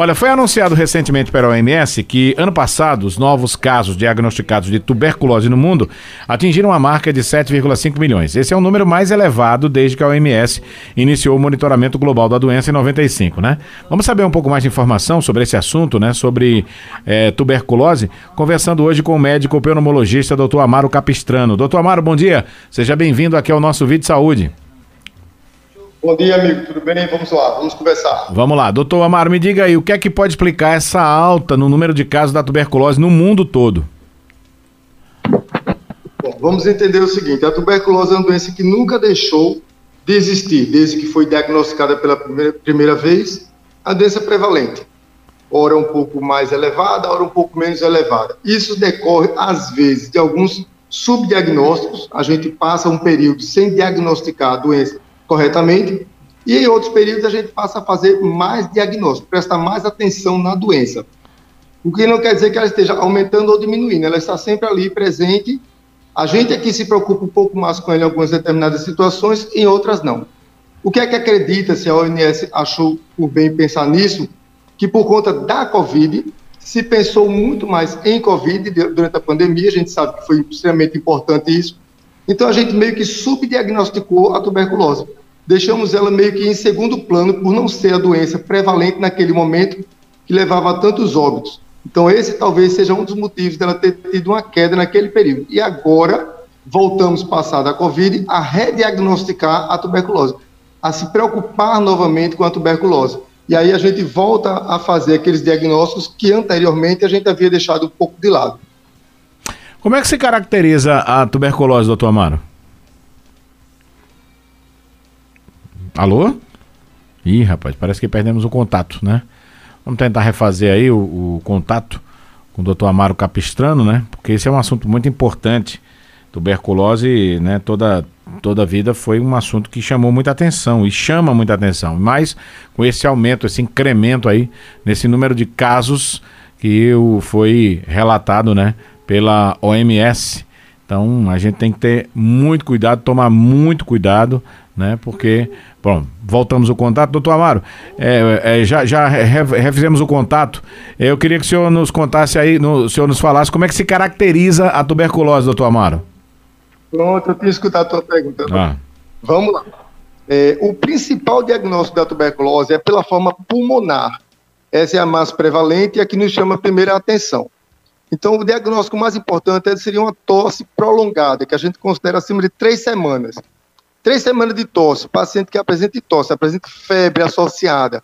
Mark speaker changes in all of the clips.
Speaker 1: Olha, foi anunciado recentemente pela OMS que ano passado os novos casos diagnosticados de tuberculose no mundo atingiram a marca de 7,5 milhões. Esse é o número mais elevado desde que a OMS iniciou o monitoramento global da doença em 95, né? Vamos saber um pouco mais de informação sobre esse assunto, né? Sobre é, tuberculose, conversando hoje com o médico pneumologista Dr. Amaro Capistrano. Doutor Amaro, bom dia. Seja bem-vindo aqui ao nosso vídeo de saúde.
Speaker 2: Bom dia, amigo. Tudo bem? Vamos lá, vamos conversar.
Speaker 1: Vamos lá. Doutor Amaro, me diga aí, o que é que pode explicar essa alta no número de casos da tuberculose no mundo todo?
Speaker 2: Bom, vamos entender o seguinte: a tuberculose é uma doença que nunca deixou de existir, desde que foi diagnosticada pela primeira, primeira vez, a doença prevalente. Ora um pouco mais elevada, ora um pouco menos elevada. Isso decorre, às vezes, de alguns subdiagnósticos. A gente passa um período sem diagnosticar a doença corretamente, e em outros períodos a gente passa a fazer mais diagnóstico, prestar mais atenção na doença. O que não quer dizer que ela esteja aumentando ou diminuindo, ela está sempre ali presente. A gente aqui se preocupa um pouco mais com ela em algumas determinadas situações, em outras não. O que é que acredita, se a OMS achou por bem pensar nisso, que por conta da Covid, se pensou muito mais em Covid durante a pandemia, a gente sabe que foi extremamente importante isso, então a gente meio que subdiagnosticou a tuberculose deixamos ela meio que em segundo plano por não ser a doença prevalente naquele momento que levava a tantos óbitos. Então esse talvez seja um dos motivos dela ter tido uma queda naquele período. E agora voltamos, passada a Covid, a rediagnosticar a tuberculose, a se preocupar novamente com a tuberculose. E aí a gente volta a fazer aqueles diagnósticos que anteriormente a gente havia deixado um pouco de lado.
Speaker 1: Como é que se caracteriza a tuberculose, doutor Amaro? Alô? Ih, rapaz, parece que perdemos o contato, né? Vamos tentar refazer aí o, o contato com o doutor Amaro Capistrano, né? Porque esse é um assunto muito importante. Tuberculose, né? Toda, toda a vida foi um assunto que chamou muita atenção e chama muita atenção. Mas com esse aumento, esse incremento aí, nesse número de casos que foi relatado, né? Pela OMS. Então a gente tem que ter muito cuidado, tomar muito cuidado né? Porque, bom, voltamos o contato. Doutor Amaro, é, é, já, já refizemos o contato. Eu queria que o senhor nos contasse aí, no, o senhor nos falasse como é que se caracteriza a tuberculose, doutor Amaro.
Speaker 2: Pronto, eu tinha escutado a tua pergunta. Ah. Vamos lá. É, o principal diagnóstico da tuberculose é pela forma pulmonar. Essa é a mais prevalente e a que nos chama a primeira atenção. Então, o diagnóstico mais importante seria uma tosse prolongada, que a gente considera acima de três semanas. Três semanas de tosse, paciente que apresenta tosse, apresenta febre associada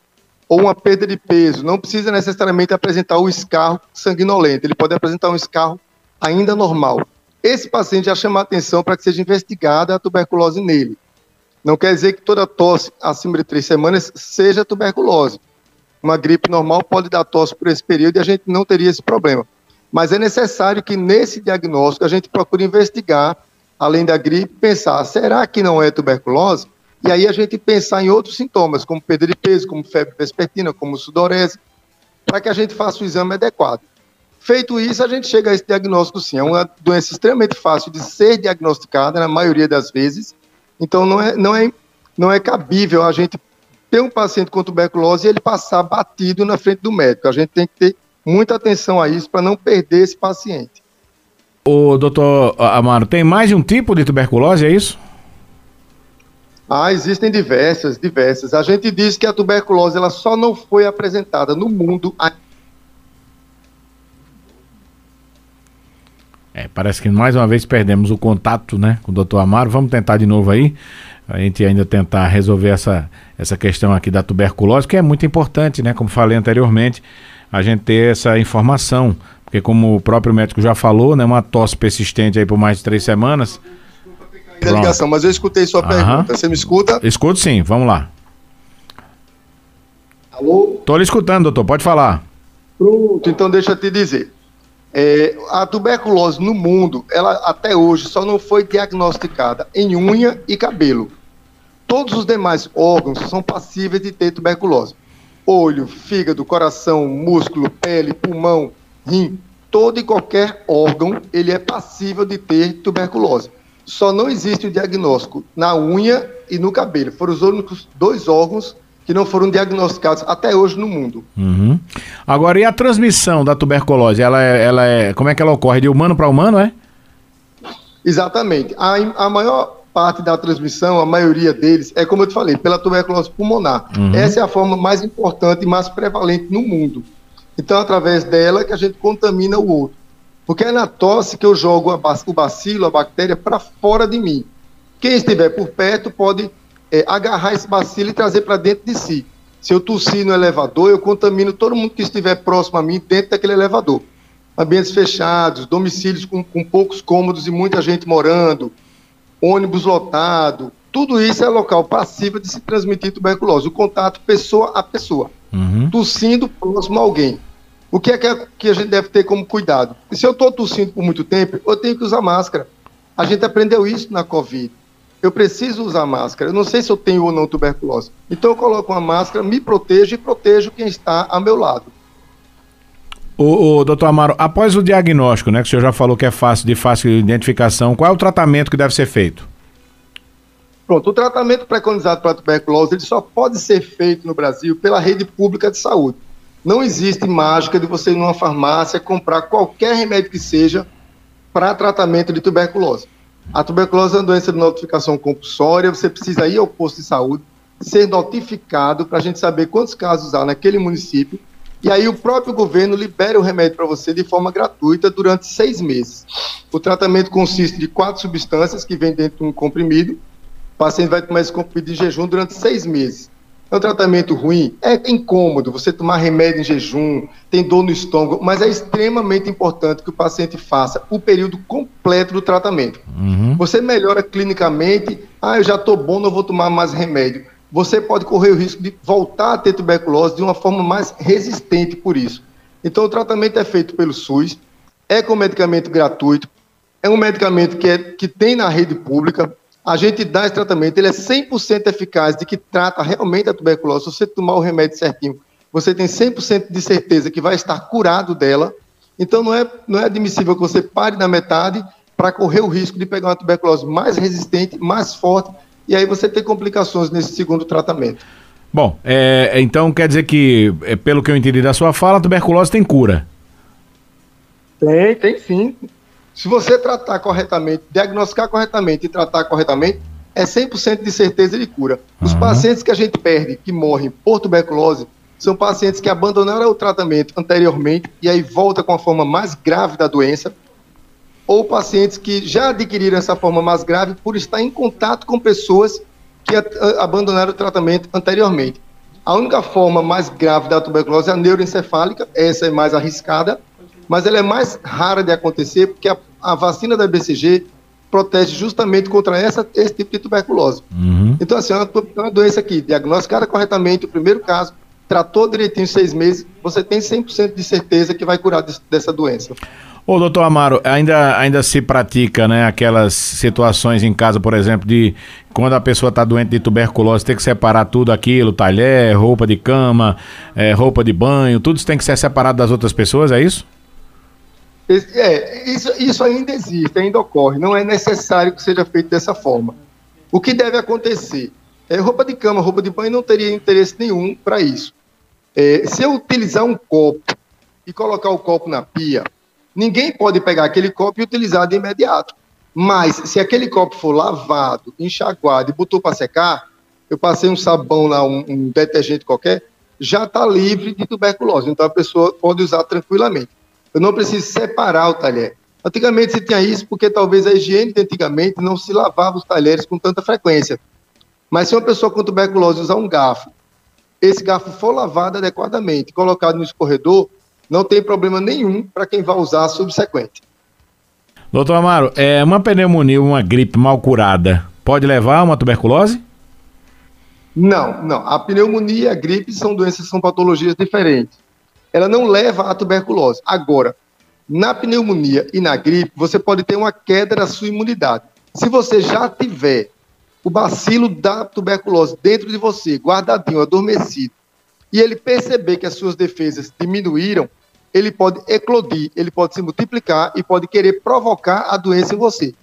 Speaker 2: ou uma perda de peso, não precisa necessariamente apresentar o escarro sanguinolento, ele pode apresentar um escarro ainda normal. Esse paciente já chama a atenção para que seja investigada a tuberculose nele. Não quer dizer que toda tosse acima de três semanas seja tuberculose. Uma gripe normal pode dar tosse por esse período e a gente não teria esse problema. Mas é necessário que nesse diagnóstico a gente procure investigar além da gripe, pensar, será que não é tuberculose? E aí a gente pensar em outros sintomas, como perda de peso, como febre vespertina, como sudorese, para que a gente faça o exame adequado. Feito isso, a gente chega a esse diagnóstico sim. É uma doença extremamente fácil de ser diagnosticada, na maioria das vezes. Então, não é, não é, não é cabível a gente ter um paciente com tuberculose e ele passar batido na frente do médico. A gente tem que ter muita atenção a isso para não perder esse paciente.
Speaker 1: O doutor Amaro, tem mais de um tipo de tuberculose, é isso?
Speaker 2: Ah, existem diversas, diversas. A gente diz que a tuberculose ela só não foi apresentada no mundo.
Speaker 1: É, parece que mais uma vez perdemos o contato, né, com o doutor Amaro. Vamos tentar de novo aí. A gente ainda tentar resolver essa, essa questão aqui da tuberculose, que é muito importante, né, como falei anteriormente, a gente ter essa informação porque como o próprio médico já falou, né, uma tosse persistente aí por mais de três semanas.
Speaker 2: Ligação, mas eu escutei sua Aham. pergunta. Você me escuta?
Speaker 1: Escuto sim, vamos lá.
Speaker 2: Alô?
Speaker 1: Tô lhe escutando, doutor, pode falar.
Speaker 2: Pronto, então deixa eu te dizer. É, a tuberculose no mundo, ela até hoje só não foi diagnosticada em unha e cabelo. Todos os demais órgãos são passíveis de ter tuberculose. Olho, fígado, coração, músculo, pele, pulmão, rim, todo e qualquer órgão, ele é passível de ter tuberculose. Só não existe o diagnóstico na unha e no cabelo. Foram os únicos dois órgãos que não foram diagnosticados até hoje no mundo.
Speaker 1: Uhum. Agora, e a transmissão da tuberculose? Ela é, ela é, como é que ela ocorre? De humano para humano, é?
Speaker 2: Exatamente. A, a maior parte da transmissão, a maioria deles, é como eu te falei, pela tuberculose pulmonar. Uhum. Essa é a forma mais importante e mais prevalente no mundo. Então, através dela que a gente contamina o outro. Porque é na tosse que eu jogo o bacilo, a bactéria, para fora de mim. Quem estiver por perto pode é, agarrar esse bacilo e trazer para dentro de si. Se eu tossir no elevador, eu contamino todo mundo que estiver próximo a mim dentro daquele elevador. Ambientes fechados, domicílios com, com poucos cômodos e muita gente morando, ônibus lotado, tudo isso é local passível de se transmitir tuberculose. O contato pessoa a pessoa, uhum. tossindo próximo a alguém. O que é que a gente deve ter como cuidado? Se eu estou tossindo por muito tempo, eu tenho que usar máscara. A gente aprendeu isso na Covid eu preciso usar máscara. Eu não sei se eu tenho ou não tuberculose. Então eu coloco uma máscara, me protejo e protejo quem está ao meu lado.
Speaker 1: O, o doutor Amaro, após o diagnóstico, né, que o senhor já falou que é fácil, de fácil identificação, qual é o tratamento que deve ser feito?
Speaker 2: Pronto, o tratamento preconizado para a tuberculose ele só pode ser feito no Brasil pela rede pública de saúde. Não existe mágica de você ir numa farmácia comprar qualquer remédio que seja para tratamento de tuberculose. A tuberculose é uma doença de notificação compulsória, você precisa ir ao posto de saúde, ser notificado para a gente saber quantos casos há naquele município, e aí o próprio governo libera o remédio para você de forma gratuita durante seis meses. O tratamento consiste de quatro substâncias que vêm dentro de um comprimido, o paciente vai tomar esse comprimido em jejum durante seis meses. É um tratamento ruim? É incômodo você tomar remédio em jejum, tem dor no estômago, mas é extremamente importante que o paciente faça o período completo do tratamento. Uhum. Você melhora clinicamente, ah, eu já estou bom, não vou tomar mais remédio. Você pode correr o risco de voltar a ter tuberculose de uma forma mais resistente por isso. Então, o tratamento é feito pelo SUS, é com medicamento gratuito, é um medicamento que, é, que tem na rede pública, a gente dá esse tratamento, ele é 100% eficaz de que trata realmente a tuberculose. Se você tomar o remédio certinho, você tem 100% de certeza que vai estar curado dela. Então não é, não é admissível que você pare na metade para correr o risco de pegar uma tuberculose mais resistente, mais forte, e aí você tem complicações nesse segundo tratamento.
Speaker 1: Bom, é, então quer dizer que, é, pelo que eu entendi da sua fala, a tuberculose tem cura?
Speaker 2: Tem, tem sim. Se você tratar corretamente, diagnosticar corretamente e tratar corretamente, é 100% de certeza de cura. Os uhum. pacientes que a gente perde, que morrem por tuberculose, são pacientes que abandonaram o tratamento anteriormente e aí volta com a forma mais grave da doença, ou pacientes que já adquiriram essa forma mais grave por estar em contato com pessoas que abandonaram o tratamento anteriormente. A única forma mais grave da tuberculose é a neuroencefálica, essa é mais arriscada, mas ela é mais rara de acontecer porque a, a vacina da BCG protege justamente contra essa, esse tipo de tuberculose. Uhum. Então, assim, é uma, é uma doença aqui, diagnosticada corretamente, o primeiro caso, tratou direitinho seis meses, você tem 100% de certeza que vai curar de, dessa doença.
Speaker 1: Ô, doutor Amaro, ainda, ainda se pratica, né, aquelas situações em casa, por exemplo, de quando a pessoa está doente de tuberculose, ter que separar tudo aquilo, talher, roupa de cama, é, roupa de banho, tudo isso tem que ser separado das outras pessoas, é isso?
Speaker 2: É, isso, isso ainda existe, ainda ocorre. Não é necessário que seja feito dessa forma. O que deve acontecer? É, roupa de cama, roupa de banho não teria interesse nenhum para isso. É, se eu utilizar um copo e colocar o copo na pia, ninguém pode pegar aquele copo e utilizar de imediato. Mas se aquele copo for lavado, enxaguado e botou para secar, eu passei um sabão lá, um, um detergente qualquer, já está livre de tuberculose. Então a pessoa pode usar tranquilamente. Eu não preciso separar o talher. Antigamente se tinha isso porque talvez a higiene de antigamente não se lavava os talheres com tanta frequência. Mas se uma pessoa com tuberculose usar um garfo, esse garfo for lavado adequadamente, colocado no escorredor, não tem problema nenhum para quem vai usar subsequente.
Speaker 1: Doutor Amaro, é uma pneumonia, uma gripe mal curada, pode levar a uma tuberculose?
Speaker 2: Não, não. A pneumonia e a gripe são doenças, são patologias diferentes ela não leva à tuberculose. Agora, na pneumonia e na gripe, você pode ter uma queda da sua imunidade. Se você já tiver o bacilo da tuberculose dentro de você, guardadinho, adormecido, e ele perceber que as suas defesas diminuíram, ele pode eclodir, ele pode se multiplicar e pode querer provocar a doença em você.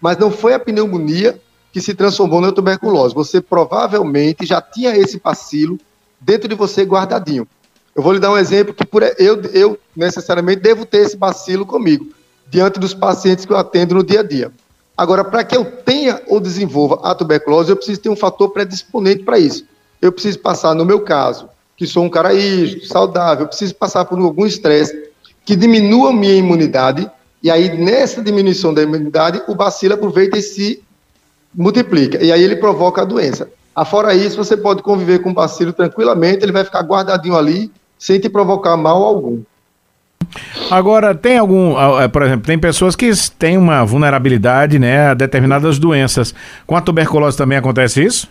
Speaker 2: Mas não foi a pneumonia que se transformou na tuberculose. Você provavelmente já tinha esse bacilo dentro de você guardadinho. Eu vou lhe dar um exemplo que por, eu, eu necessariamente devo ter esse bacilo comigo, diante dos pacientes que eu atendo no dia a dia. Agora, para que eu tenha ou desenvolva a tuberculose, eu preciso ter um fator predisponente para isso. Eu preciso passar, no meu caso, que sou um cara rígido, saudável, eu preciso passar por algum estresse que diminua a minha imunidade, e aí nessa diminuição da imunidade, o bacilo aproveita e se multiplica, e aí ele provoca a doença. Afora isso, você pode conviver com o bacilo tranquilamente, ele vai ficar guardadinho ali, sem te provocar mal algum.
Speaker 1: Agora, tem algum, é, por exemplo, tem pessoas que têm uma vulnerabilidade né, a determinadas doenças. Com a tuberculose também acontece isso?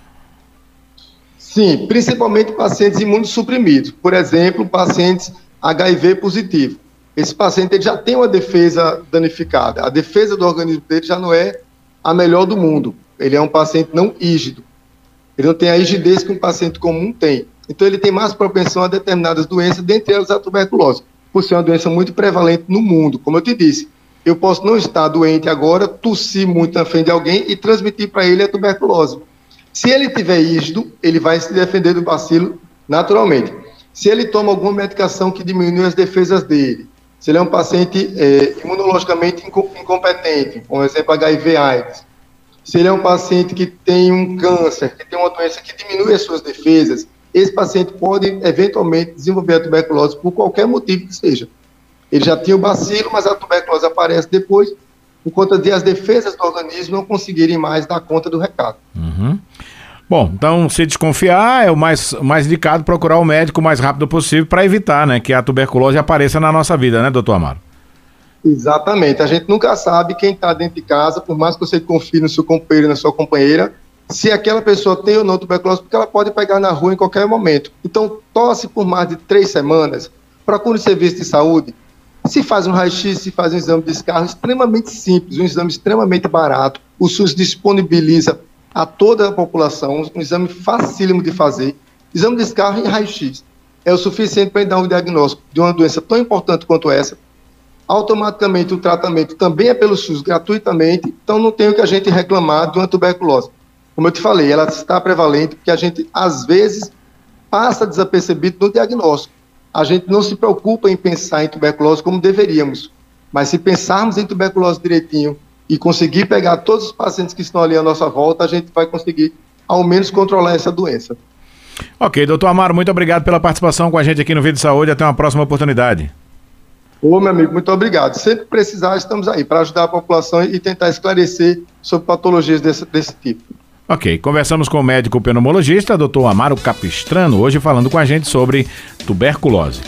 Speaker 2: Sim, principalmente pacientes imunossuprimidos. Por exemplo, pacientes HIV positivo. Esse paciente ele já tem uma defesa danificada. A defesa do organismo dele já não é a melhor do mundo. Ele é um paciente não rígido. Ele não tem a rigidez que um paciente comum tem. Então, ele tem mais propensão a determinadas doenças, dentre elas a tuberculose, por ser uma doença muito prevalente no mundo. Como eu te disse, eu posso não estar doente agora, tossir muito na frente de alguém e transmitir para ele a tuberculose. Se ele tiver rígido, ele vai se defender do bacilo naturalmente. Se ele toma alguma medicação que diminui as defesas dele, se ele é um paciente é, imunologicamente incompetente, por exemplo, HIV/AIDS, se ele é um paciente que tem um câncer, que tem uma doença que diminui as suas defesas, esse paciente pode eventualmente desenvolver a tuberculose por qualquer motivo que seja. Ele já tinha o bacilo, mas a tuberculose aparece depois por conta de as defesas do organismo não conseguirem mais dar conta do recado.
Speaker 1: Uhum. Bom, então se desconfiar, é o mais, mais indicado procurar o médico o mais rápido possível para evitar né, que a tuberculose apareça na nossa vida, né, doutor Amaro?
Speaker 2: Exatamente. A gente nunca sabe quem está dentro de casa, por mais que você confie no seu companheiro na sua companheira, se aquela pessoa tem ou não tuberculose, porque ela pode pegar na rua em qualquer momento. Então, tosse por mais de três semanas, procure o serviço de saúde, se faz um raio-x, se faz um exame de descarga extremamente simples, um exame extremamente barato, o SUS disponibiliza a toda a população, um exame facílimo de fazer, exame de descarga e raio-x. É o suficiente para dar um diagnóstico de uma doença tão importante quanto essa. Automaticamente o tratamento também é pelo SUS gratuitamente, então não tem o que a gente reclamar de uma tuberculose. Como eu te falei, ela está prevalente porque a gente, às vezes, passa desapercebido no diagnóstico. A gente não se preocupa em pensar em tuberculose como deveríamos, mas se pensarmos em tuberculose direitinho e conseguir pegar todos os pacientes que estão ali à nossa volta, a gente vai conseguir, ao menos, controlar essa doença.
Speaker 1: Ok, doutor Amaro, muito obrigado pela participação com a gente aqui no Vídeo Saúde. Até uma próxima oportunidade.
Speaker 2: Ô, meu amigo, muito obrigado. Sempre que precisar, estamos aí para ajudar a população e tentar esclarecer sobre patologias desse, desse tipo.
Speaker 1: Ok, conversamos com o médico pneumologista, Dr. Amaro Capistrano, hoje falando com a gente sobre tuberculose.